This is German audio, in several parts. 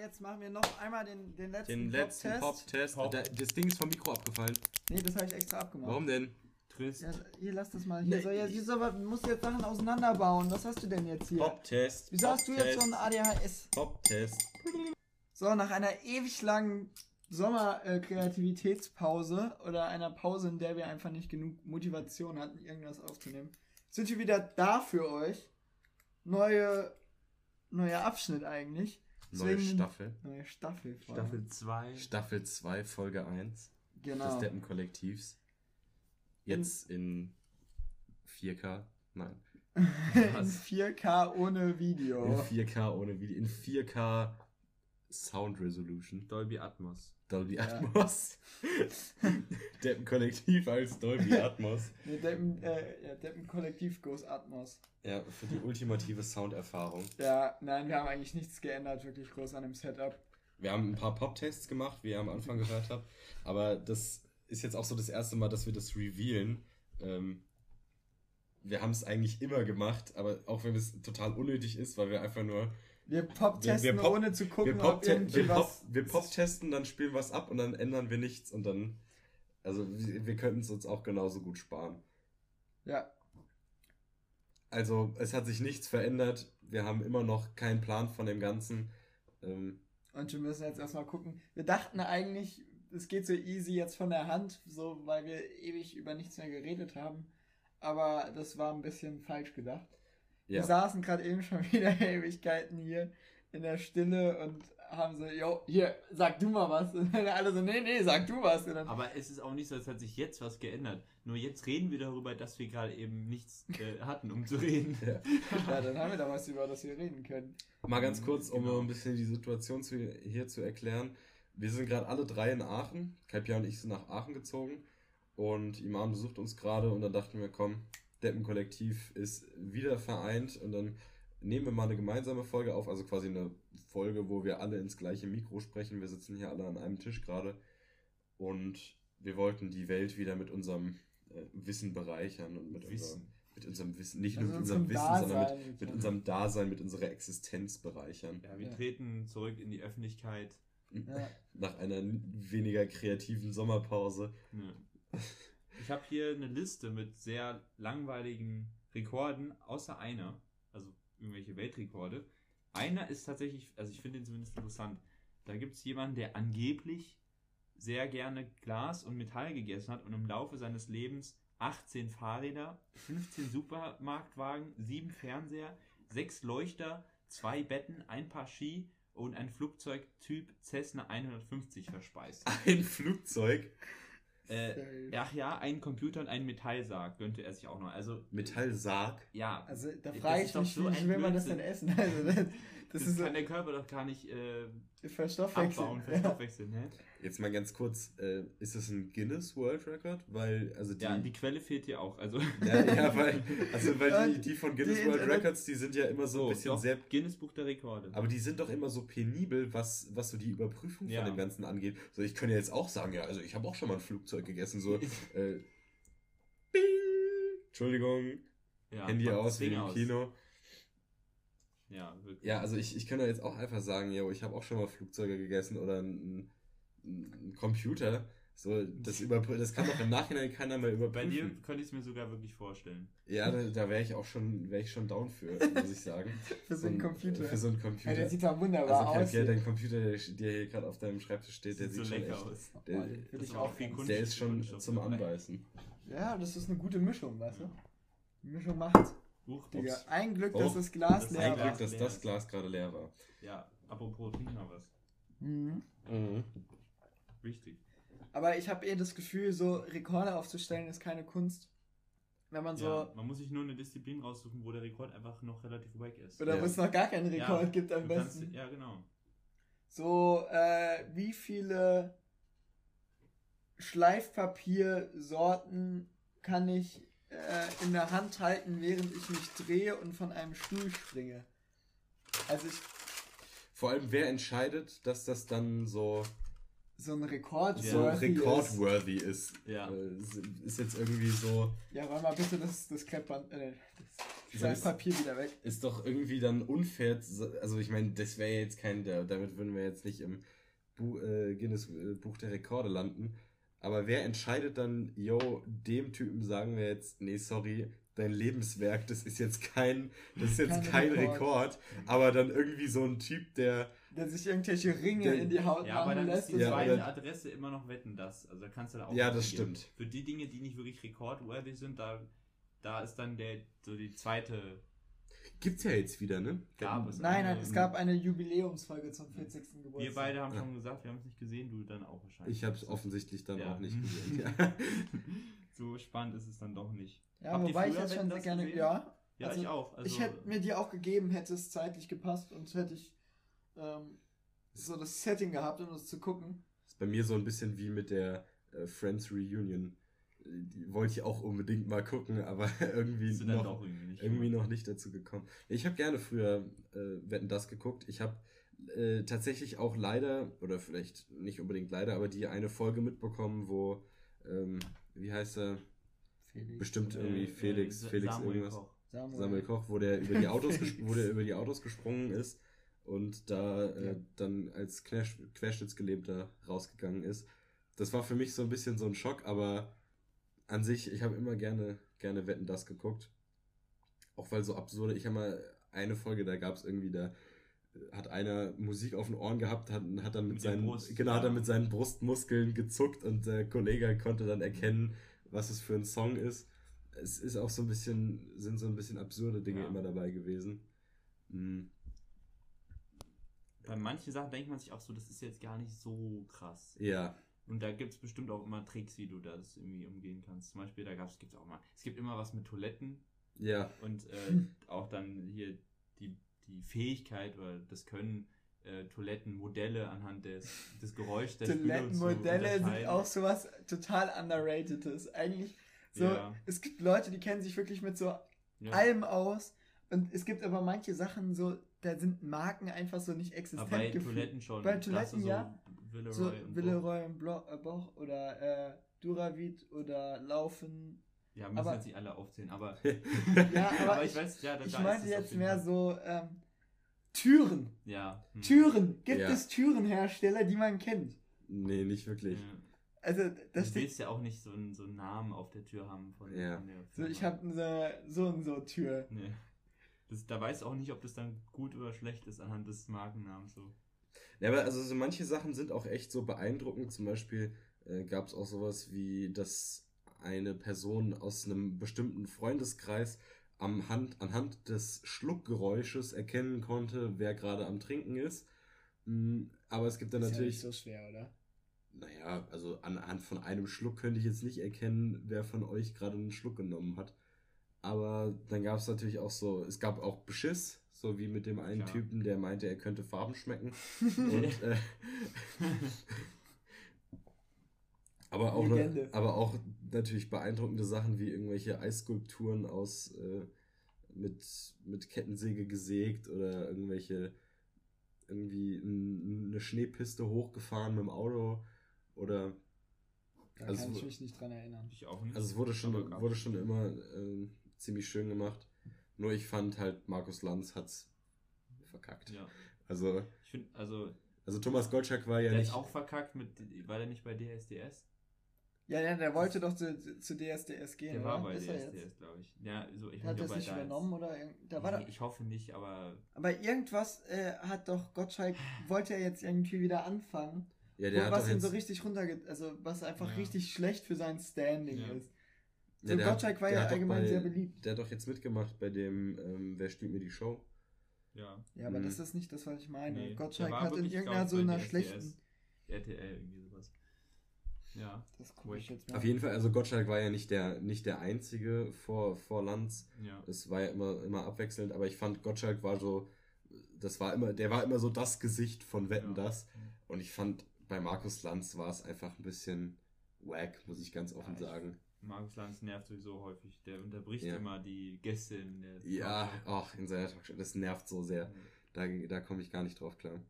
jetzt machen wir noch einmal den, den letzten Den letzten Pop-Test. Pop-Test. Da- Das Ding ist vom Mikro abgefallen. Nee, das habe ich extra abgemacht. Warum denn? Trist. Ja, hier, lass das mal. Hier, Nee, so, ja, hier so, du musst jetzt Sachen auseinanderbauen. Was hast du denn jetzt hier? Pop-Test. Wieso hast du jetzt so ein ADHS? Pop-Test. So, nach einer ewig langen Sommer-Kreativitätspause oder einer Pause, in der wir einfach nicht genug Motivation hatten, irgendwas aufzunehmen, sind wir wieder da für euch. Neue, neuer Abschnitt eigentlich. Neue Staffel. Neue Staffel. Staffel 2. Staffel 2, Folge 1 des Genau. Deppen-Kollektivs. Jetzt in 4K. Nein. In 4K ohne In Video. 4K ohne Video. In 4K Sound Resolution. Dolby Atmos. Dolby Ja. Atmos. Deppen-Kollektiv als Dolby Atmos. Nee, Deppen, äh, ja, Deppen Kollektiv Goes Atmos. Ja, für die ultimative Sounderfahrung. Ja, nein, wir haben eigentlich nichts geändert, wirklich groß an dem Setup. Wir haben ein paar Pop-Tests gemacht, wie ihr am Anfang gehört habt. Aber das ist jetzt auch so das erste Mal, dass wir das revealen. Ähm, wir haben es eigentlich immer gemacht, aber auch wenn es total unnötig ist, weil wir einfach nur. Wir pop-testen, Wir- wir pop- ohne zu Wir gucken, ob irgendwie wir pop- was... wir pop-testen, dann spielen wir es ab und dann ändern wir nichts und dann. Also wir, wir könnten es uns auch genauso gut sparen. Ja, Also es hat sich nichts verändert. Wir haben immer noch keinen Plan von dem Ganzen. Ähm, und wir müssen jetzt erstmal gucken. Wir dachten eigentlich, es geht so easy jetzt von der Hand, so weil wir ewig über nichts mehr geredet haben. Aber das war ein bisschen falsch gedacht. Ja. Wir saßen gerade eben schon wieder Ewigkeiten hier in der Stille und haben so, yo, hier, sag du mal was. Und dann alle so, nee, nee, sag du was. Und dann, Aber es ist auch nicht so, als hat sich jetzt was geändert. Nur jetzt reden wir darüber, dass wir gerade eben nichts äh, hatten, um zu reden. Ja. ja, dann haben wir da was, über das wir reden können. Mal ganz kurz, um Genau. ein bisschen die Situation zu, hier zu erklären. Wir sind gerade alle drei in Aachen. Katja und ich sind nach Aachen gezogen. Und Iman besucht uns gerade und dann dachten wir, komm, Deppen-Kollektiv ist wieder vereint und dann nehmen wir mal eine gemeinsame Folge auf, also quasi eine Folge, wo wir alle ins gleiche Mikro sprechen. Wir sitzen hier alle an einem Tisch gerade und wir wollten die Welt wieder mit unserem äh, Wissen bereichern und mit, Wissen. Unserem, mit unserem Wissen, nicht Also nur mit unserem Wissen, sondern mit, Dasein, mit mit- unserem Dasein, mit unserer Existenz bereichern. Ja, wir Ja. treten zurück in die Öffentlichkeit. Ja. Nach einer weniger kreativen Sommerpause. Ja. Ich habe hier eine Liste mit sehr langweiligen Rekorden, außer einer, also irgendwelche Weltrekorde. Einer ist tatsächlich, also ich finde ihn zumindest interessant. Da gibt es jemanden, der angeblich sehr gerne Glas und Metall gegessen hat und im Laufe seines Lebens 18 Fahrräder, 15 Supermarktwagen, 7 Fernseher, 6 Leuchter, 2 Betten, ein Paar Ski und ein Flugzeug Typ Cessna 150 verspeist. Ein Flugzeug. Äh, ach ja, ein Computer und ein Metallsarg gönnte er sich auch noch. Also, Metallsarg. ja. Also da Das frage ich mich, so wie will man das denn essen? Also das, das, Das, ist so kann der Körper doch gar nicht äh, Verstoffwechsel. abbauen, Ja. verstoffwechseln, ne? Jetzt mal ganz kurz, äh, ist das ein Guinness World Record? Weil, also die. Ja, die Quelle fehlt hier auch. Also, ja, ja, weil, also weil die, die von Guinness die World Internet- Records, die sind ja immer so ein bisschen doch, sehr. Guinness Buch der Rekorde. Aber die sind doch immer so penibel, was, was so die Überprüfung Ja. von dem Ganzen angeht. So, ich könnte jetzt auch sagen, ja, also ich habe auch schon mal ein Flugzeug gegessen, so, äh, Bing, Entschuldigung, ja, Handy aus, wie Ding im aus. Ja, wirklich. Ja, also ich, ich könnte jetzt auch einfach sagen, yo, ich habe auch schon mal Flugzeuge gegessen oder ein, ein Computer. So, das, das kann doch im Nachhinein keiner mehr überprüfen. Bei dir könnte ich es mir sogar wirklich vorstellen. Ja, da, da wäre ich auch schon, wäre ich schon down für, muss ich sagen. Für so einen Computer. Für so einen Ja, Computer. der sieht doch wunderbar also aus. ja, dein Computer, der, der hier gerade auf deinem Schreibtisch steht, der Sieht sieht so schon lecker echt, aus. der, Oh, ist auch viel Kunst. der ist schon zum. Anbeißen. Ja, das ist eine gute Mischung, weißt du? Die Mischung macht's. Huch, Digga, ups. ein Glück, Oh, dass das Glas das leer Ein war. Glück, dass das. Glas gerade leer war. Ja, apropos trink mal was. Mhm. Wichtig. Aber ich habe eher das Gefühl, so Rekorde aufzustellen ist keine Kunst. Wenn man so. ja, man muss sich nur eine Disziplin raussuchen, wo der Rekord einfach noch relativ weg ist. Oder Ja. wo es noch gar keinen Rekord Ja, gibt am Du kannst- besten. Ja, genau. So, äh, wie viele Schleifpapiersorten kann ich äh, in der Hand halten, während ich mich drehe und von einem Stuhl springe? Also ich. Vor allem, wer entscheidet, dass das dann so so ein Rekord so worthy ist. rekordworthy ist. Ja. Äh, ist jetzt irgendwie so. Ja, räum mal bitte das, das Kreppband, äh, das Papier wieder weg. Ist doch irgendwie dann unfair. Also ich meine, das wäre jetzt kein, der, damit würden wir jetzt nicht im Bu äh, Guinness äh, Buch der Rekorde landen. Aber wer entscheidet dann, yo, dem Typen sagen wir jetzt, nee, sorry, dein Lebenswerk, das ist jetzt kein, das ist jetzt Kein kein Rekord. Rekord, aber dann irgendwie so ein Typ, der, Der sich irgendwelche Ringe Der- in die Haut Ja, aber dann lässt. ist die Ja, zweite Adresse immer noch wetten das. Also da kannst du da auch Ja, das stimmt. Für die Dinge, die nicht wirklich rekordworthy sind, da, da ist dann der so die zweite gibt's ja jetzt wieder, ne? Gab es. Nein, nein, es gab eine Jubiläumsfolge zum 40. Geburtstag. Wir beide haben schon gesagt, wir haben es nicht gesehen, du dann auch wahrscheinlich. Ich habe es offensichtlich dann Ja. auch nicht gesehen. Ja. so spannend ist es dann doch nicht. Ja, Habt wobei ich jetzt schon sehr gerne. gesehen? Ja, Ja, Also, ich auch. Also, ich hätte mir die auch gegeben, hätte es zeitlich gepasst und hätte ich ähm, so das Setting gehabt, um das zu gucken. ist bei mir so ein bisschen wie mit der äh, Friends Reunion. Äh, Die wollte ich auch unbedingt mal gucken, aber irgendwie noch, irgendwie nicht. irgendwie noch nicht dazu gekommen. Ich habe gerne früher äh, Wetten das geguckt. Ich habe äh, tatsächlich auch leider, oder vielleicht nicht unbedingt leider, aber die eine Folge mitbekommen, wo, ähm, wie heißt er? Felix. Bestimmt Äh, irgendwie äh, Felix, Sa- Felix Samuel irgendwas. Koch. Samuel. Samuel Koch, wo der über die Autos, wo der über die Autos gesprungen ist und da äh, Ja. dann als Quersch Querschnittsgelebter rausgegangen ist. Das war für mich so ein bisschen so ein Schock, aber an sich, ich habe immer gerne, gerne Wetten das geguckt. Auch weil so absurde, ich habe mal eine Folge, da gab es irgendwie, da hat einer Musik auf den Ohren gehabt, hat, hat dann mit, Mit seinen, Brust, genau, hat dann mit seinen Brustmuskeln gezuckt und der Kollege konnte dann erkennen, was es für ein Song ist. Es ist auch so ein bisschen, sind so ein bisschen absurde Dinge Ja. immer dabei gewesen. Mhm. Bei manchen Sachen denkt man sich auch so, das ist jetzt gar nicht so krass. Ja, Und da gibt es bestimmt auch immer Tricks, wie du das irgendwie umgehen kannst. Zum Beispiel, da gab's, gibt's auch mal, es gibt immer was mit Toiletten ja, und äh, auch dann hier die, die Fähigkeit oder das Können, äh, Toilettenmodelle anhand des, des Geräuschs der Toilettenmodelle sind auch sowas total underratedes. Eigentlich so, Ja. es gibt Leute, die kennen sich wirklich mit so ja. allem aus. Und es gibt aber manche Sachen so, da sind Marken einfach so nicht existent Aber bei gefühlt. Toiletten schon. Bei Toiletten, so ja. Villeroy So und Villeroy und Blo äh, Boch oder äh, Duravit oder Laufen. Ja, müssen aber- jetzt nicht alle aufzählen, aber. Ja, aber, ich, ich, weiß, ja, da, ich da meinte jetzt mehr Fall. so ähm, Türen. Ja. hm. Türen. Gibt Ja. es Türenhersteller, die man kennt? nee, nicht wirklich. Ja. Also, Du das steht willst ja auch nicht so einen, so einen Namen auf der Tür haben von, Ja. von der so, ich habe eine so und so Tür. Nee. Das, da weißt du auch nicht, ob das dann gut oder schlecht ist anhand des Markennamens. So. Ja, aber also so manche Sachen sind auch echt so beeindruckend. Zum Beispiel äh, gab es auch sowas wie, dass eine Person aus einem bestimmten Freundeskreis am Hand, anhand des Schluckgeräusches erkennen konnte, wer gerade am Trinken ist. Mm, Aber es gibt dann Ist ja natürlich, nicht so schwer, oder? naja, also anhand von einem Schluck könnte ich jetzt nicht erkennen, wer von euch gerade einen Schluck genommen hat. Aber dann gab es natürlich auch so, es gab auch Beschiss, so wie mit dem einen Klar. Typen, der meinte, er könnte Farben schmecken. Und, äh, aber, auch, aber auch natürlich beeindruckende Sachen wie irgendwelche Eisskulpturen aus äh, mit, mit Kettensäge gesägt oder irgendwelche irgendwie eine Schneepiste hochgefahren mit dem Auto oder Da Also kann ich mich nicht dran erinnern. Ich auch nicht. also es wurde schon wurde schon immer äh, ziemlich schön gemacht. Nur ich fand halt Markus Lanz hat's verkackt. Ja. Also Ich finde, also, also Thomas Gottschalk war ja der nicht ist auch verkackt mit, war der nicht bei DSDS? Ja, ja, der wollte doch zu, zu DSDS gehen, Der oder? war bei Ist DSDS, glaube ich. Ja, so, ich Hat das nicht er da übernommen oder? Da war nee, doch, ich hoffe nicht, aber aber irgendwas äh, hat doch Gottschalk, wollte er jetzt irgendwie wieder anfangen, ja, der hat was ihn so richtig runterge... Also was einfach Ja. richtig schlecht für sein Standing Ja. ist. Ja, hat- Gottschalk war ja allgemein bei- sehr beliebt. Der hat doch jetzt mitgemacht bei dem ähm, Wer spielt mir die Show? ja. Ja, aber Mhm. das ist nicht das, was ich meine. Nee, Gottschalk hat in irgendeiner so einer schlechten... RTL, irgendwie sowas. Ja, Das gucke ich jetzt mal. Auf jeden Fall, also Gottschalk war ja nicht der nicht der einzige vor vor Lanz. ja. Es war ja immer immer abwechselnd, aber ich fand Gottschalk war so das war immer der war immer so das Gesicht von Wetten Ja. das und ich fand bei Markus Lanz war es einfach ein bisschen wack, muss ich ganz offen Ja, ich- sagen. Markus Lanz nervt sowieso häufig. Der unterbricht Ja. immer die Gäste in der Ja, Talkshow. ach, in seiner Talkshow, das nervt so sehr. Da, da komme ich gar nicht drauf klar.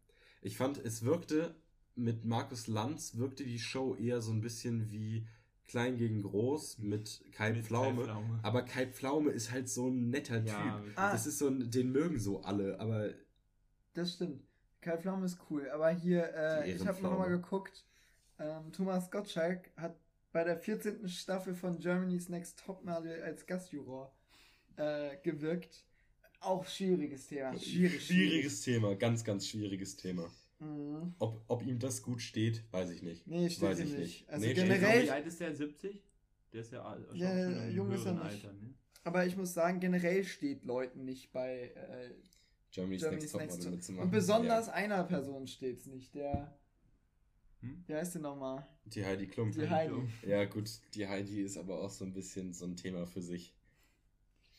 Ich fand, es wirkte mit Markus Lanz wirkte die Show eher so ein bisschen wie Klein gegen Groß mit Kai Mit Kai Pflaume. Pflaume. Aber Kai Pflaume ist halt so ein netter Ja, Typ. Ah. Das ist so ein, den mögen so alle, aber Das stimmt. Kai Pflaume ist cool, aber hier, äh, ich habe noch Ehrenpflaume. mal geguckt, ähm, Thomas Gottschalk hat bei der 14. Staffel von Germany's Next Topmodel als Gastjuror äh, gewirkt. Auch schwieriges Thema. Schwierig, schwieriges Thema, ganz, ganz schwieriges Thema. Mhm. Ob, ob ihm das gut steht, weiß ich nicht. Nee, steht Weiß ich nicht. nicht. Also Nee, generell, Wie alt ist der? 70? Der ist ja Ja, jung ist er nicht. Alter, ne? aber ich muss sagen, generell steht Leuten nicht bei äh, Germany's, Germany's Next Topmodel Next Top. mitzumachen. Und besonders einer Person steht es nicht. Der, Hm? wie heißt der nochmal? Die Heidi Klum. Die Heidi. Ja, gut, die Heidi ist aber auch so ein bisschen so ein Thema für sich.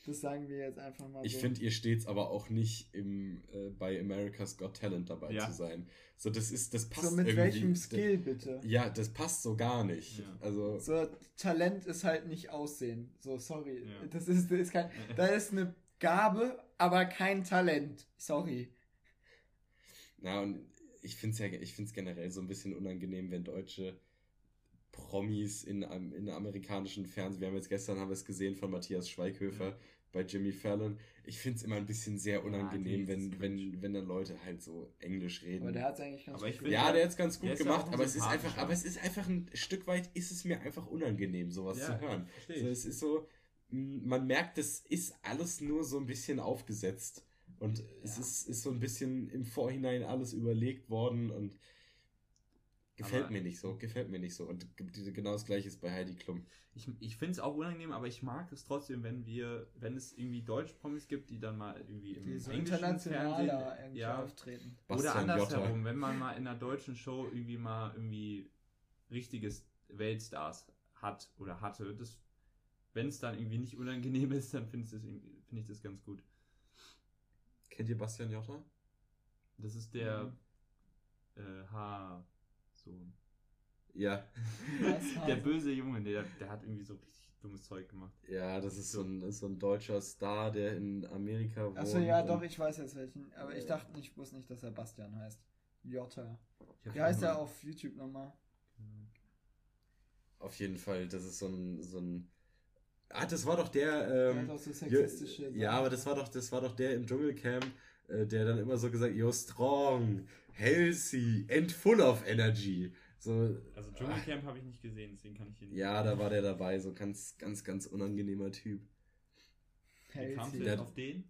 Das sagen wir jetzt einfach mal Ich so. finde, ihr steht's aber auch nicht im, äh, bei America's Got Talent dabei Ja. zu sein. So, das ist, das passt so mit irgendwie. welchem Skill bitte? Ja, das passt so gar nicht. Ja. Also, So, Talent ist halt nicht Aussehen. So, sorry. Ja. Das ist, das ist kein. Da ist eine Gabe, aber kein Talent. Sorry. na, und ich finde es ja, ich find's generell so ein bisschen unangenehm, wenn deutsche Promis in, am- in amerikanischen Fernsehen, wir haben jetzt gestern, haben wir es gesehen von Matthias Schweighöfer Ja. bei Jimmy Fallon. Ich finde es immer ein bisschen sehr unangenehm, nee, das ist wenn, wenn, wenn dann Leute halt so Englisch reden. Aber der hat es eigentlich ganz Aber gut find- Ja, gemacht. der hat es ganz gut ja gemacht, aber es ist einfach, aber es ist einfach ein Stück weit ist es mir einfach unangenehm, sowas Ja, zu hören. Also es ist so, man merkt, das ist alles nur so ein bisschen aufgesetzt. Und es Ja. ist, ist so ein bisschen im Vorhinein alles überlegt worden und gefällt Aber- mir nicht so, gefällt mir nicht so. Und genau das gleiche ist bei Heidi Klum. Ich, ich finde es auch unangenehm, aber ich mag es trotzdem, wenn wir, wenn es irgendwie Deutsch-Promis gibt, die dann mal irgendwie im Die so englischen internationaler Fernsehen, ja, auftreten. oder Bastian andersherum, Jotta. wenn man mal in einer deutschen Show irgendwie mal irgendwie richtiges Weltstars hat oder hatte, das, wenn es dann irgendwie nicht unangenehm ist, dann finde ich, das irgendwie- finde ich das ganz gut. Kennt ihr Bastian Jotta? Das ist der äh, H-Sohn. Ja. Der böse Junge, der, der hat irgendwie so richtig dummes Zeug gemacht. Ja, das ist so ein, ist so ein deutscher Star, der in Amerika wohnt. Achso, ja, doch, ich weiß jetzt welchen. Aber ich Ja. dachte nicht, ich wusste nicht, dass er Bastian heißt. Hab Wie heißt er auf YouTube nochmal? Auf jeden Fall, das ist so ein, so ein. Ah, das war doch der. Der Ähm, auch so ja, sexistische ja, Sachen. aber das war doch, das war doch der im Dschungelcamp, äh, der dann immer so gesagt, you're strong, healthy and full of energy. So, Also Dschungelcamp habe ich nicht gesehen, deswegen kann ich hier nicht. ja, da war der dabei, so ganz, ganz, ganz unangenehmer Typ. Wie kamst du Der- auf den?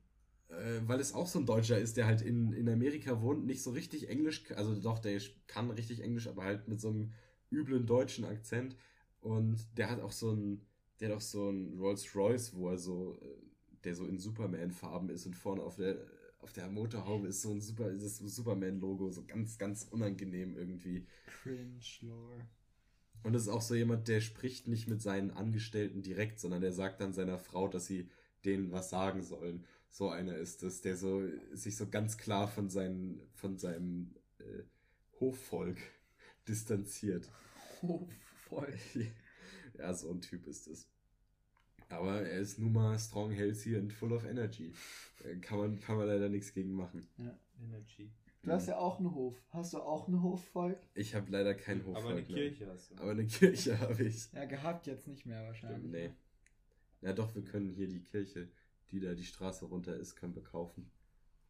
Äh, weil es auch so ein Deutscher ist, der halt in, in Amerika wohnt, nicht so richtig Englisch, also doch, der kann richtig Englisch, aber halt mit so einem üblen deutschen Akzent. Und der hat auch so ein, der hat auch so ein Rolls Royce, wo er so, äh, der so in Superman-Farben ist und vorne auf der, auf der Motorhaube ist so ein Super, ist das Superman-Logo, so ganz, ganz unangenehm irgendwie. Cringe Lore. Und es ist auch so jemand, der spricht nicht mit seinen Angestellten direkt, sondern der sagt dann seiner Frau, dass sie denen was sagen sollen. So einer ist es, der so sich so ganz klar von seinen, von seinem äh, Hofvolk distanziert. Voll. ja, so ein Typ ist es. Aber er ist nun mal strong, healthy and full of energy. Äh, Kann man, kann man leider nichts gegen machen. Energy. Du hast ja auch einen Hof. Hast du auch ein Hofvolk? Ich habe leider kein Hofvolk. Aber eine. Kirche hast du. Aber eine Kirche habe ich. Ja, gehabt jetzt nicht mehr wahrscheinlich. Nee. Ja doch, wir können hier die Kirche, die da die Straße runter ist, können wir kaufen.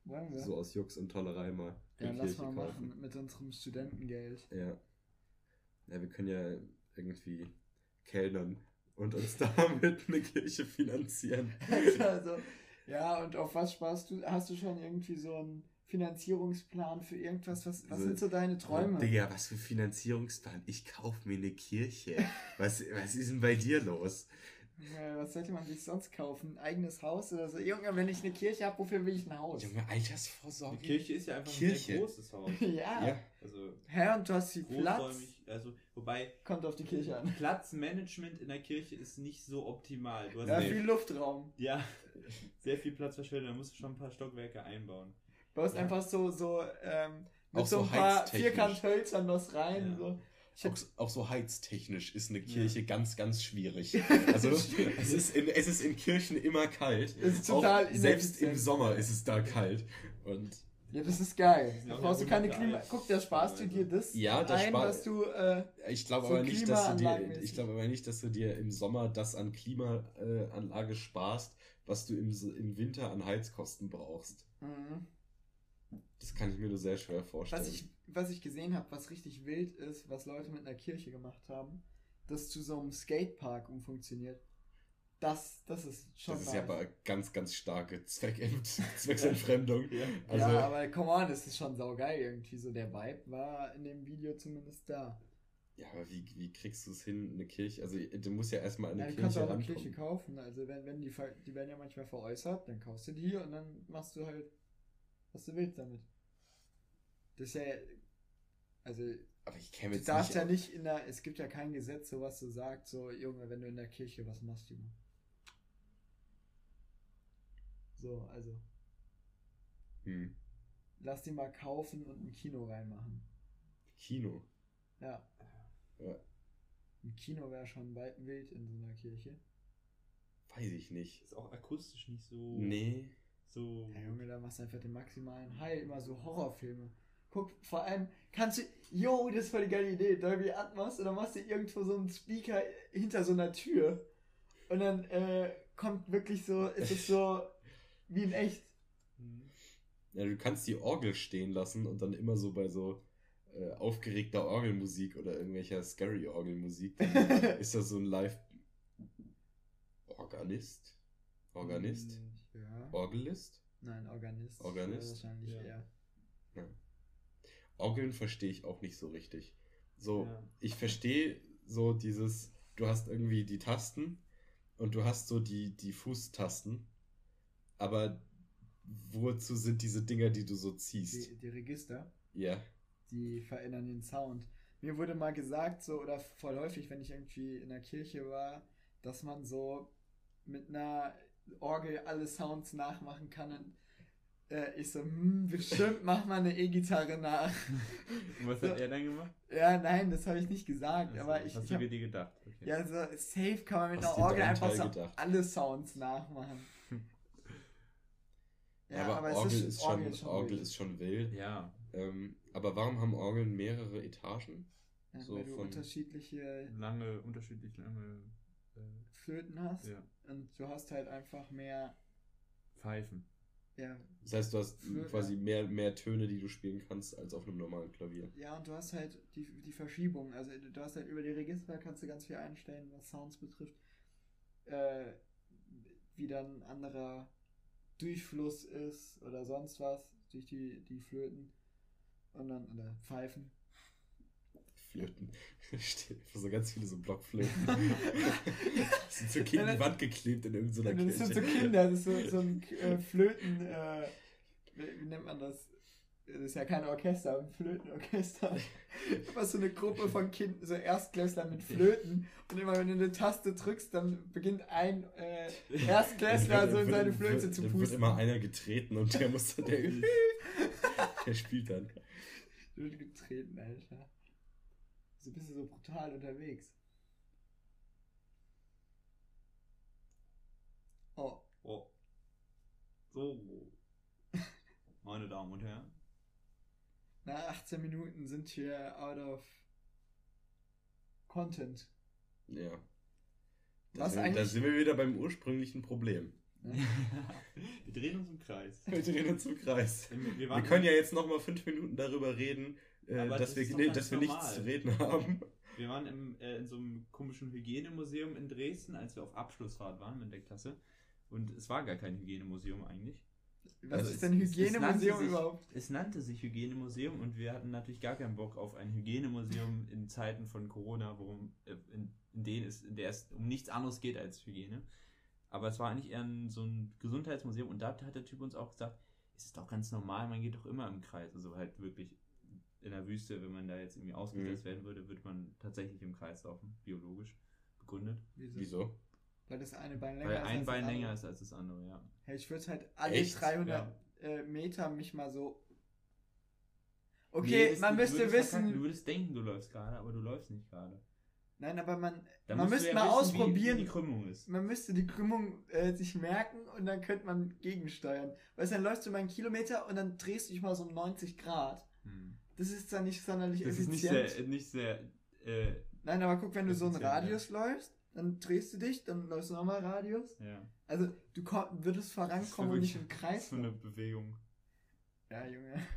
Wollen wir? So aus Jux und Tollerei mal die ja, lass Kirche mal kaufen. machen mit unserem Studentengeld. Ja. Ja, wir können ja irgendwie kellnern und uns damit eine Kirche finanzieren. also, ja, und auf was sparst du? Hast du schon irgendwie so einen Finanzierungsplan für irgendwas? Was, was So- sind so deine Träume? Digga, was für Finanzierungsplan? Ich kaufe mir eine Kirche. Was, was ist denn bei dir los? Ja, was sollte man sich sonst kaufen? Ein eigenes Haus oder so? Junge, wenn ich eine Kirche habe, wofür will ich ein Haus? Junge, Die Altersvorsorge. Kirche ist ja einfach ein Kirche. sehr großes Haus. ja. Ja. Also Hä, und du hast viel Platz? Also, wobei Kommt auf die Kirche an. Platzmanagement in der Kirche ist nicht so optimal. Du hast Ja, viel Luftraum. ja, sehr viel Platz verschwendet. Da musst du schon ein paar Stockwerke einbauen. Baust Ja. einfach so, so, ähm, mit Auch so so ein paar. Vierkanthölzern was rein. Ja. So. Ich Auch, auch so heiztechnisch ist eine Kirche ganz, ganz schwierig. Also es ist, in, es ist in Kirchen immer kalt. Es ist total auch selbst im. Sommer ist es da kalt. Und Ja, das ist geil. Da auch brauchst du ja keine Klima. Guck, da sparst du dir das Ja, da ein, was du. Äh, Ich glaube So aber nicht, dass du dir, klimaanlagenmäßig. ich glaube aber nicht, dass du dir im Sommer das an Klimaanlage sparst, was du im, im Winter an Heizkosten brauchst. mhm. Das kann ich mir nur sehr schwer vorstellen. was, ich, was ich gesehen habe, was richtig wild ist, was Leute mit einer Kirche gemacht haben, das zu so einem Skatepark umfunktioniert. Das, das ist schon das ist nice. ja aber ganz, ganz starke Zweckent Zwecksentfremdung. Ja. Also, ja, aber come on, das ist schon saugeil irgendwie. So der Vibe war in dem Video zumindest da. ja, aber wie, wie kriegst du es hin, eine Kirche? Also, du musst ja erstmal an Ja, eine du kannst Kirche auch eine. Kirche kaufen. Also wenn, wenn die, die werden ja manchmal veräußert, dann kaufst du die und dann machst du halt, was du willst damit. Das ist ja, also Aber ich käme du jetzt darfst nicht ja auf- nicht in der, es gibt ja kein Gesetz, so was so sagt, so Junge, wenn du in der Kirche was machst, Junge. So, also Hm. lass die mal kaufen und ein Kino reinmachen. Kino. Ja. Ja. Ein Kino wäre schon weit wild in so einer Kirche. Weiß ich nicht. Ist auch akustisch nicht so. Nee. So. Ja, Junge, da machst du einfach den maximalen High, immer so Horrorfilme. Guck, vor allem kannst du, yo, das ist voll die geile Idee, Dolby Atmos, und dann machst du irgendwo so einen Speaker hinter so einer Tür. Und dann äh, kommt wirklich so, ist es so wie in echt. Hm. Ja, du kannst die Orgel stehen lassen und dann immer so bei so äh, aufgeregter Orgelmusik oder irgendwelcher scary Orgelmusik, dann ist das so ein Live Organist? Organist? Ja. Orgelist? Nein, Organist. Organist? Wahrscheinlich Ja. eher. Orgeln verstehe ich auch nicht so richtig. So, Ja. ich verstehe so dieses, du hast irgendwie die Tasten und du hast so die, die Fußtasten, aber wozu sind diese Dinger, die du so ziehst? Die, die Register. Ja. die verändern den Sound. Mir wurde mal gesagt, so, oder voll häufig, wenn ich irgendwie in der Kirche war, dass man so mit einer Orgel alle Sounds nachmachen kann. Und äh, ich so, hm, bestimmt mach mal eine E-Gitarre nach. Und was hat er dann gemacht? Ja, nein, das habe ich nicht gesagt, Also, aber was ich, hast ich du hab, dir gedacht? Okay. ja, so safe kann man mit Hast einer Orgel einfach so alle Sounds nachmachen. Ja, aber, Orgel, es ist, schon, Orgel Orgel wild. ist schon wild. Ja. Ähm, aber warum haben Orgeln mehrere Etagen? Ja, so weil du von- unterschiedliche Lange, unterschiedlich lange äh, Flöten hast ja. Und du hast halt einfach mehr, Pfeifen. ja, Das heißt, du hast Flöte. quasi mehr, mehr Töne, die du spielen kannst, als auf einem normalen Klavier. Ja, und du hast halt die, die Verschiebung. Also du hast halt über die Register kannst du ganz viel einstellen, was Sounds betrifft. Äh, wie dann anderer Durchfluss ist oder sonst was durch die, die Flöten. Und dann, oder Pfeifen. Flöten. Steht so ganz viele so Blockflöten. sind so gegen die Wand geklebt in irgendeiner das Kirche. sind so Kinder, das ist so, so ein äh, Flöten, äh, wie, nennt man das? Das ist ja kein Orchester, aber ein Flötenorchester. Einfach so eine Gruppe von Kindern, so Erstklässlern mit Flöten. Und immer wenn du eine Taste drückst, dann beginnt ein äh, Erstklässler so in seine Flöte wird- zu dann wird pusten. immer einer getreten und der muss dann, der, der spielt dann. Wird getreten, Alter. So bist du so brutal unterwegs. Oh, Oh. So. Meine Damen und Herren. nach 18 Minuten sind wir out of Content. Ja. Da Was sind, da sind wir wieder beim ursprünglichen Problem. Wir drehen uns im Kreis. Wir drehen uns im Kreis. Wir, Wir können ja jetzt noch mal fünf Minuten darüber reden, äh, Aber dass, das wir, nee, dass wir nichts zu reden haben. Wir waren im, äh, in so einem komischen Hygienemuseum in Dresden, als wir auf Abschlussfahrt waren mit der Klasse. Und es war gar kein Hygienemuseum eigentlich. Was Also ist denn Hygienemuseum überhaupt? Es nannte sich Hygienemuseum und wir hatten natürlich gar keinen Bock auf ein Hygienemuseum in Zeiten von Corona, worum, äh, in, in denen es, in der es um nichts anderes geht als Hygiene. Aber es war eigentlich eher ein, so ein Gesundheitsmuseum und da hat der Typ uns auch gesagt, es ist doch ganz normal, man geht doch immer im Kreis. Also halt wirklich in der Wüste, wenn man da jetzt irgendwie ausgesetzt werden würde, würde man tatsächlich im Kreis laufen, biologisch begründet. Wieso? Wieso? Weil das eine Bein länger Weil ist. ein als Bein das länger andere. ist als das andere, ja. Hey, ich würde halt alle Echt? 300 äh, Meter mich mal so. Nee, Okay, das- man müsste würdest verkacken, Du wissen. würdest denken, du läufst gerade, aber du läufst nicht gerade. Nein, aber man, man müsste ja mal wissen, wie- ausprobieren. Wie die Krümmung ist. man müsste die Krümmung äh, sich merken und dann könnte man gegensteuern. Weißt du, dann läufst du mal einen Kilometer und dann drehst du dich mal so um 90 Grad. Das ist dann nicht sonderlich Das ist nicht effizient. sehr, nicht sehr, äh, Nein, aber guck, wenn du so einen Effizient, Radius läufst, dann drehst du dich, dann läufst du nochmal Radius. ja. Also du würdest vorankommen und nicht im Das Kreis. ist so eine Bewegung. Ja, Junge.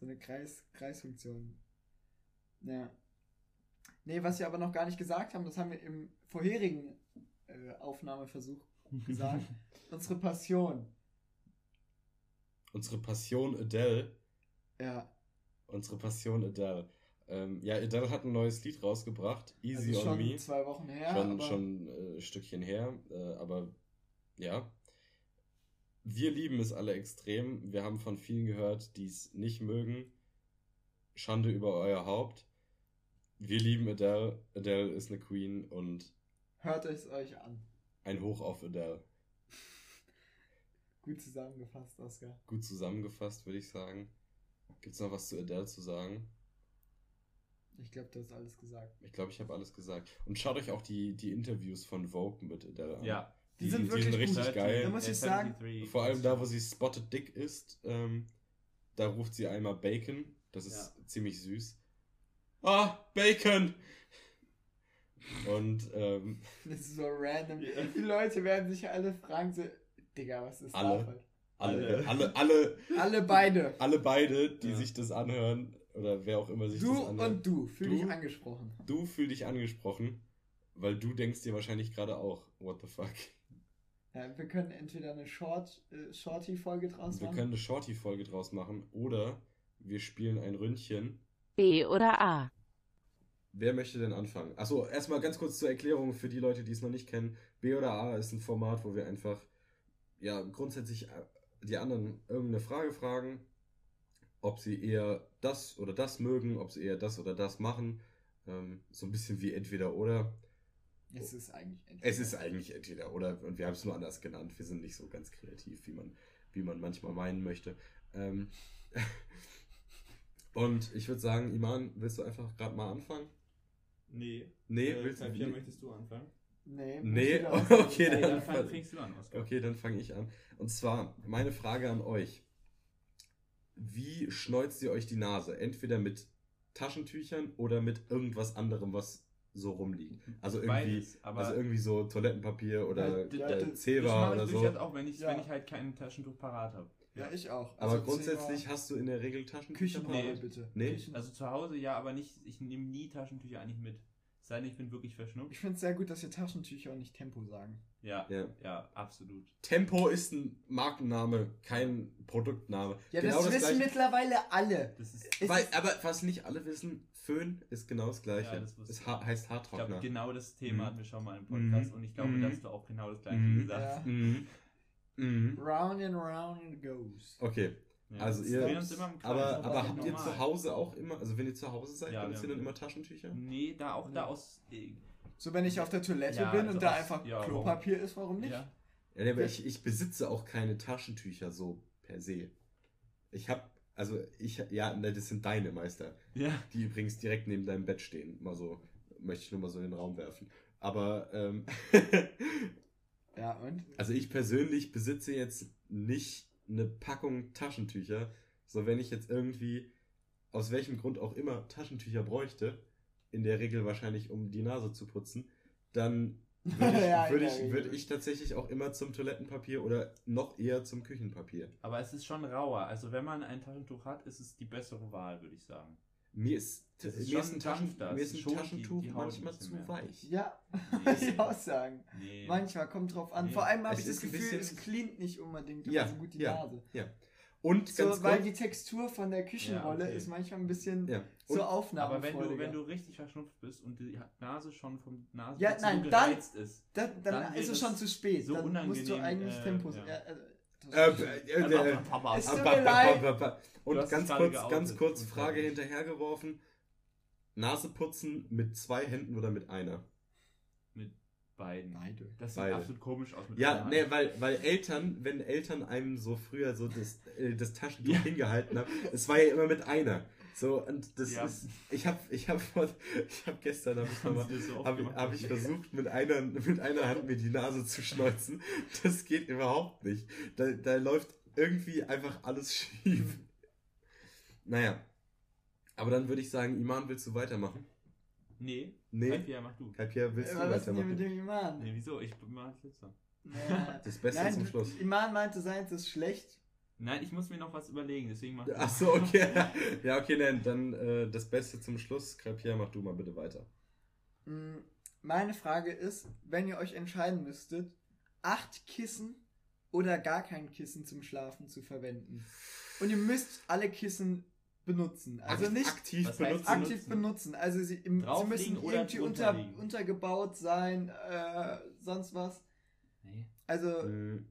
So eine Kreis, Kreisfunktion. Ja. Nee, was wir aber noch gar nicht gesagt haben, das haben wir im vorherigen äh, Aufnahmeversuch gesagt. Unsere Passion. Unsere Passion Adele. Ja. Unsere Passion Adele. Ähm, ja, Adele hat ein neues Lied rausgebracht. Easy also on schon Me. zwei Wochen her. schon aber schon äh, ein Stückchen her. Äh, aber ja. Wir lieben es alle extrem. Wir haben von vielen gehört, die es nicht mögen. Schande über euer Haupt. Wir lieben Adele. Adele ist eine Queen und hört es euch an. ein Hoch auf Adele. Gut zusammengefasst, Oskar. Gut zusammengefasst, würde ich sagen. Gibt es noch was zu Adele zu sagen? Ich glaube, du hast alles gesagt. Ich glaube, ich habe alles gesagt. Und schaut euch auch die, die Interviews von Vogue mit Adele an. Ja. Die sind wirklich richtig gut. geil. Da muss ich sagen, 73. Vor allem da, wo sie Spotted Dick ist, ähm, da ruft sie einmal Bacon. Das ist ziemlich süß. Ah, Bacon! Und ähm, Das ist so random. Ja. Die Leute werden sich alle fragen, so, Digga, was ist Alle. davon? Alle, Alle. alle, alle, Alle beide. alle beide, die Ja. sich das anhören, oder wer auch immer sich Du das anhört. und du, fühl Du? dich angesprochen. Du fühl dich angesprochen, weil du denkst dir wahrscheinlich gerade auch, what the fuck. Ja, wir können entweder eine Short, äh, Shorty-Folge draus Wir machen. können eine Shorty-Folge draus machen oder wir spielen ein Ründchen. B oder A. Wer möchte denn anfangen? Achso, erstmal ganz kurz zur Erklärung für die Leute, die es noch nicht kennen. B oder A ist ein Format, wo wir einfach, ja, grundsätzlich die anderen irgendeine Frage fragen, ob sie eher das oder das mögen, ob sie eher das oder das machen. Ähm, so ein bisschen wie entweder oder. Es ist eigentlich entweder. Es ist eigentlich entweder oder und wir haben es nur anders genannt. Wir sind nicht so ganz kreativ, wie man, wie man manchmal meinen möchte. Ähm, und ich würde sagen, Iman, willst du einfach gerade mal anfangen? Nee. Nee, äh, willst du Papier, nicht? möchtest du anfangen? Nee, Nee, okay, Nee, dann dann fang, fängst du an, Oskar. Okay, dann fange ich an. Und zwar, meine Frage an euch. Wie schneuzt ihr euch die Nase? Entweder mit Taschentüchern oder mit irgendwas anderem, was so rumliegt. Also irgendwie, Beides, aber also irgendwie so Toilettenpapier oder Ja, äh, Zewa mache oder ich so. durchaus auch, wenn ich, Ja. wenn ich halt kein Taschentuch parat habe. Ja, ich auch. Aber Also grundsätzlich Zimmer- hast du in der Regel Taschentücher Küchenrolle, Nee. bitte. Nee? Küchen Also zu Hause ja, aber nicht, ich nehme nie Taschentücher eigentlich mit. Sei denn, ich bin wirklich verschnupft. ich finde es sehr gut, dass wir Taschentücher und nicht Tempo sagen. Ja, Ja. ja, absolut. Tempo ist ein Markenname, kein Produktname. Ja, genau das, wissen mittlerweile alle. Das Weil, aber was nicht alle wissen, Föhn ist genau das gleiche. Ja, das wusste es ich. ha heißt ich glaube, Haartrockner. genau das Thema Mhm. hatten wir schon mal im Podcast Mhm. und ich glaube, Mhm. da hast du auch genau das gleiche Mhm. gesagt. Ja. Mhm. Mhm. Round and round it goes. Okay, Ja. Also Wir ihr- drehen uns immer im Kreis, aber, aber habt ihr zu Hause auch immer, also wenn ihr zu Hause seid, Ja, benutzt ihr dann immer Taschentücher? Nee, da auch da Ja. aus. äh, So, wenn ich auf der Toilette Ja, bin also und da aus- einfach ja, Klopapier ist, warum nicht? Ja. Ja, nee, aber ich, ich besitze auch keine Taschentücher so per se. Ich hab, also ich, ja, ne, das sind deine Meister, Ja. die übrigens direkt neben deinem Bett stehen. Mal so, möchte ich nur mal so in den Raum werfen. Aber, ähm, Ja, und? also ich persönlich besitze jetzt nicht eine Packung Taschentücher. So, wenn ich jetzt irgendwie, aus welchem Grund auch immer, Taschentücher bräuchte, in der Regel wahrscheinlich um die Nase zu putzen, dann würde ich, Ja, der ich, würde ich tatsächlich auch immer zum Toilettenpapier oder noch eher zum Küchenpapier. Aber es ist schon rauer. Also wenn man ein Taschentuch hat, ist es die bessere Wahl, würde ich sagen. Mir ist, Das ist mir schon ist ein, Taschen, mir ist ein die- Taschentuch die Haut manchmal zu mehr. weich. Ja, Nee. muss ich auch sagen. Nee. Manchmal kommt drauf an. Nee. Vor allem habe ich das Gefühl, bisschen- es cleant nicht unbedingt Ja, immer so gut die ja. Nase. Und So, ganz weil kurz, die Textur von der Küchenrolle Ja, okay. ist manchmal ein bisschen ja. so Aufnahme. Aber wenn du, wenn du richtig verschnupft bist und die Nase schon vom Nasen Ja, nein, dann- gereizt ist. dann, dann, dann ist es schon zu spät. so dann musst du unangenehm, eigentlich äh, Tempo. ja. Ja, äh, äh, äh, äh, Und ganz kurz, ganz kurz Frage hinterhergeworfen. Nase putzen mit zwei Händen oder mit einer? mit beiden. Beide. Das sieht Beide. absolut komisch aus mit Ja, nee, weil, weil Eltern, wenn Eltern einem so früher so das, äh, das Taschentuch Ja. hingehalten haben, es war ja immer mit einer. So, und das Ja. ist, ich habe ich hab, ich hab gestern, habe ich, so hab, hab ich versucht, mit einer, mit einer Hand mir die Nase zu schneuzen. Das geht überhaupt nicht. Da, da läuft irgendwie einfach alles schief. Naja. Aber dann würde ich sagen, Iman, willst du weitermachen? Nee, Nee. Kai-Pierre, mach du. Kalpia, willst du Was ist denn mit weitermachen? dem Iman? Nee, wieso? Ich mach als letzter. Naja. Das Beste Nein, zum Schluss. Iman meinte, seins ist schlecht. Nein, ich muss mir noch was überlegen, deswegen mach du. Ach so, okay. Ja, okay, dann, dann äh, das Beste zum Schluss. Kalpia, mach du mal bitte weiter. Mm, Meine Frage ist, wenn ihr euch entscheiden müsstet, acht Kissen oder gar kein Kissen zum Schlafen zu verwenden. Und ihr müsst alle Kissen benutzen. Also nicht aktiv benutzen. aktiv benutzen. Also sie, im, sie müssen oder irgendwie unter, untergebaut sein, äh, sonst was. Nee. Also Mm,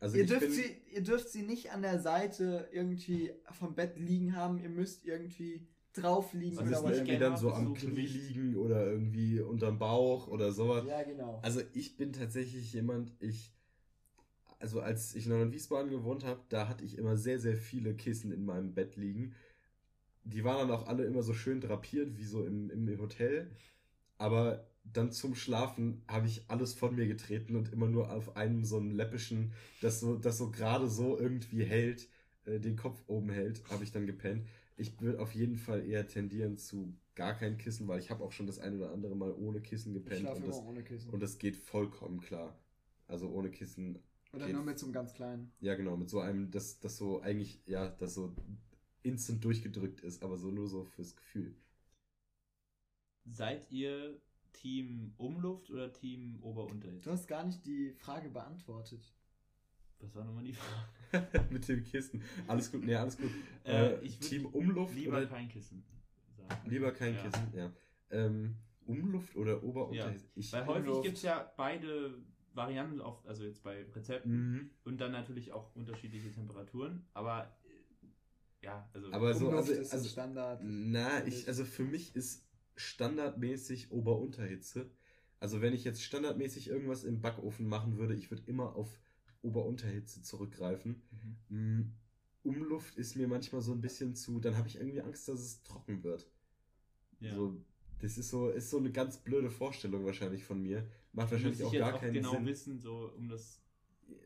Also ihr, ich dürft bin, sie, ihr dürft sie nicht an der Seite irgendwie vom Bett liegen haben. Ihr müsst irgendwie drauf liegen. sie müssen irgendwie dann so am so Knie liegen oder irgendwie unterm Bauch oder sowas. Ja, genau. Also ich bin tatsächlich jemand, ich, also als ich noch in Wiesbaden gewohnt habe, da hatte ich immer sehr, sehr viele Kissen in meinem Bett liegen. Die waren dann auch alle immer so schön drapiert, wie so im, im Hotel. Aber dann zum Schlafen habe ich alles von mir getreten und immer nur auf einem so einen läppischen, das so, das so gerade so irgendwie hält, äh, den Kopf oben hält, habe ich dann gepennt. Ich würde auf jeden Fall eher tendieren zu gar kein Kissen, weil ich habe auch schon das ein oder andere Mal ohne Kissen ich gepennt. schlafe Und immer das, ohne Kissen. und das geht vollkommen klar. Also ohne Kissen. Oder geht- nur mit so einem ganz kleinen. Ja, genau, mit so einem, das, das so eigentlich, ja, das so instant durchgedrückt ist, aber so nur so fürs Gefühl. Seid ihr Team Umluft oder Team Ober-Unterhitze? Du hast gar nicht die Frage beantwortet. Was war nochmal die Frage? mit dem Kissen. Alles gut, nee, alles gut. Äh, Äh, Team Umluft Lieber oder kein Kissen. sagen. lieber kein Ja. Kissen, ja. Ähm, Umluft oder Ober Ja. Weil häufig gibt es ja beide Varianten, auf, also jetzt bei Rezepten Mhm. und dann natürlich auch unterschiedliche Temperaturen. Aber äh, ja, also Aber so, Umluft also, ist also Standard. Na, ich, also für mich ist standardmäßig Ober-Unterhitze. Also wenn ich jetzt standardmäßig irgendwas im Backofen machen würde, ich würde immer auf Ober-Unterhitze zurückgreifen. Mhm. Mm, Umluft ist mir manchmal so ein bisschen zu, dann habe ich irgendwie Angst, dass es trocken wird. ja. So, das ist so, ist so eine ganz blöde Vorstellung wahrscheinlich von mir. Macht wahrscheinlich auch gar keinen genau Sinn. wissen, so um das.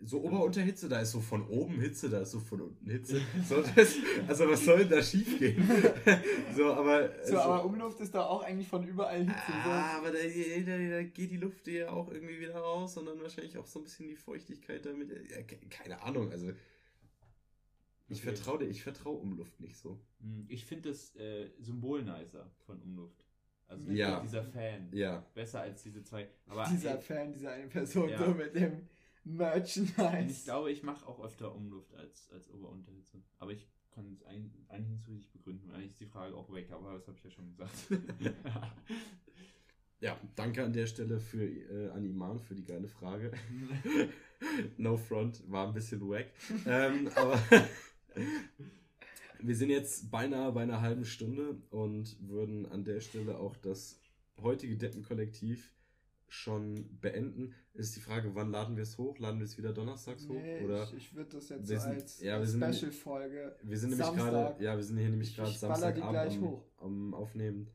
So Ober-Unterhitze, da ist so von oben Hitze, da ist so von unten Hitze. So, das, also was soll denn da schief gehen? so, aber. So, also- aber Umluft ist doch auch eigentlich von überall Hitze. Ah, aber da, da, da geht die Luft ja auch irgendwie wieder raus und dann wahrscheinlich auch so ein bisschen die Feuchtigkeit damit. Ja, ke- keine Ahnung, also ich Okay. vertraue dir, ich vertraue Umluft nicht so. Hm, Ich finde das äh, Symbol nicer von Umluft. Also Ja. dieser Fan. Ja, Besser als diese zwei. Aber so. Dieser ey, Fan, dieser eine Person, Ja. so mit dem Merchandise. ich glaube, ich mache auch öfter Umluft als, als Ober-Unterhitze. Aber ich kann es eigentlich nicht so richtig begründen. Eigentlich ist die Frage auch weg, aber das habe ich ja schon gesagt. ja, danke an der Stelle für äh, an Iman für die geile Frage. no front, war ein bisschen wack. ähm, aber wir sind jetzt beinahe bei einer halben Stunde und würden an der Stelle auch das heutige Deppenkollektiv schon beenden. Ist die Frage, wann laden wir es hoch? Laden wir es wieder donnerstags hoch? Nee, Oder ich, ich würde das jetzt Wir so sind- als ja, wir Special-Folge. wir sind nämlich gerade, ja, wir sind hier nämlich Ich- gerade Samstagabend gleich am, hoch. am Aufnehmen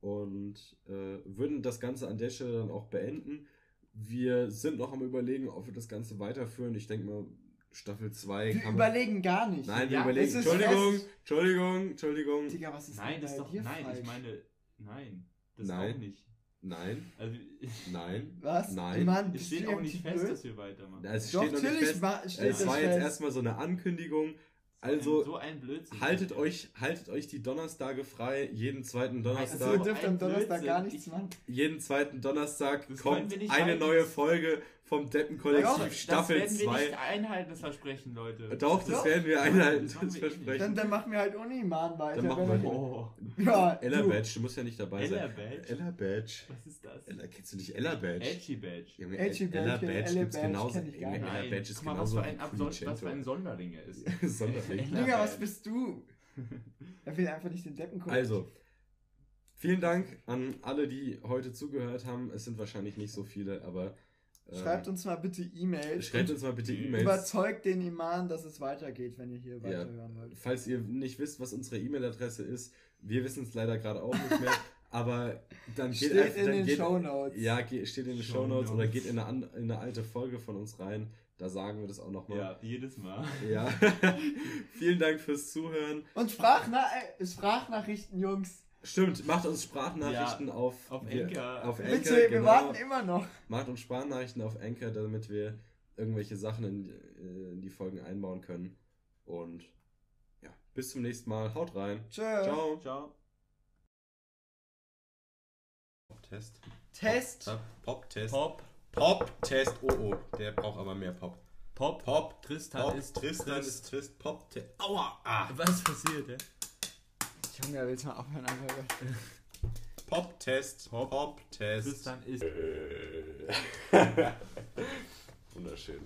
und äh, würden das Ganze an der Stelle dann auch beenden. Wir sind noch am überlegen, ob wir das Ganze weiterführen. Ich denke mal, Staffel 2 Wir kann man. überlegen gar nicht. Nein, wir Ja, überlegen. Entschuldigung, fest. Entschuldigung, Entschuldigung. Digga, was ist nein, denn das ist doch. Nein, falsch? ich meine. Nein. Das Nein. auch nicht. Nein, Also, nein. Was? Nein. Mann, es steht auch nicht fest, blöd? dass wir weitermachen. Es Doch, steht noch nicht natürlich fest. war- steht Es das war jetzt fest. erstmal so eine Ankündigung. So ein- Also so ein Blödsinn. haltet euch, haltet euch die Donnerstage frei. Jeden zweiten Also, Donnerstag. ihr So dürft am Donnerstag Blödsinn. gar nichts Ich- machen. jeden zweiten Donnerstag Das kommt nicht eine halten. neue Folge vom Deppenkollektiv Staffel das werden wir 2. nicht einhalten, das Versprechen, Leute. Doch, das Doch. werden wir einhalten, Das das wir. Versprechen. Dann, dann machen wir halt ohne Iman weiter. Dann machen wir- Oh, Ja, Ella du. Badge, du musst ja nicht dabei Ella sein. Badge? Ella Badge. was ist das? Ella, kennst du nicht Ella Badge? Edgy Badge. Junge, Edgy Ella Badge, Ella gibt's Badge genauso. Junge, nicht. Ella Badge ist guck mal, was genauso für ein, was für ein Sonderling er ist. Sonderling. Ella Digga, was bist du? Er will einfach nicht den Deppen gucken. Also, vielen Dank an alle, die heute zugehört haben. Es sind wahrscheinlich nicht so viele, aber Ähm, Schreibt uns mal bitte E-Mails. Schreibt und uns mal bitte E-Mails. Überzeugt den Iman, dass es weitergeht, wenn ihr hier Ja. weiterhören wollt. Falls ihr nicht wisst, was unsere E-Mail-Adresse ist, wir wissen es leider gerade auch nicht mehr, aber dann geht Steht einfach, in dann den geht, Shownotes. Ja, ge- steht in den Shownotes. Shownotes oder geht in eine, in eine alte Folge von uns rein. Da sagen wir das auch nochmal. Ja, jedes Mal. Ja. Vielen Dank fürs Zuhören. Und Sprachna äh, Sprachnachrichten, Jungs. Stimmt, macht uns Sprachnachrichten auf, auf wir- Anchor. Auf Anchor, Bitte, wir genau. warten immer noch. Macht uns Sprachnachrichten auf Anchor, damit wir irgendwelche Sachen in, äh, in die Folgen einbauen können. Und ja, bis zum nächsten Mal. Haut rein. Tschö. Ciao. Ciao. Pop-Test. Test. Pop-Test. Pop. Pop-Test. Oh, oh. Der braucht aber mehr Pop. Pop. Pop. Tristan Pop. ist Tristan Trist. ist Trist. Pop-Test. Aua. Ah. Was passiert, ey? Junge, willst du mal aufhören, Alter? Pop-Test. Pop-Test. Tristan ist. Wunderschön.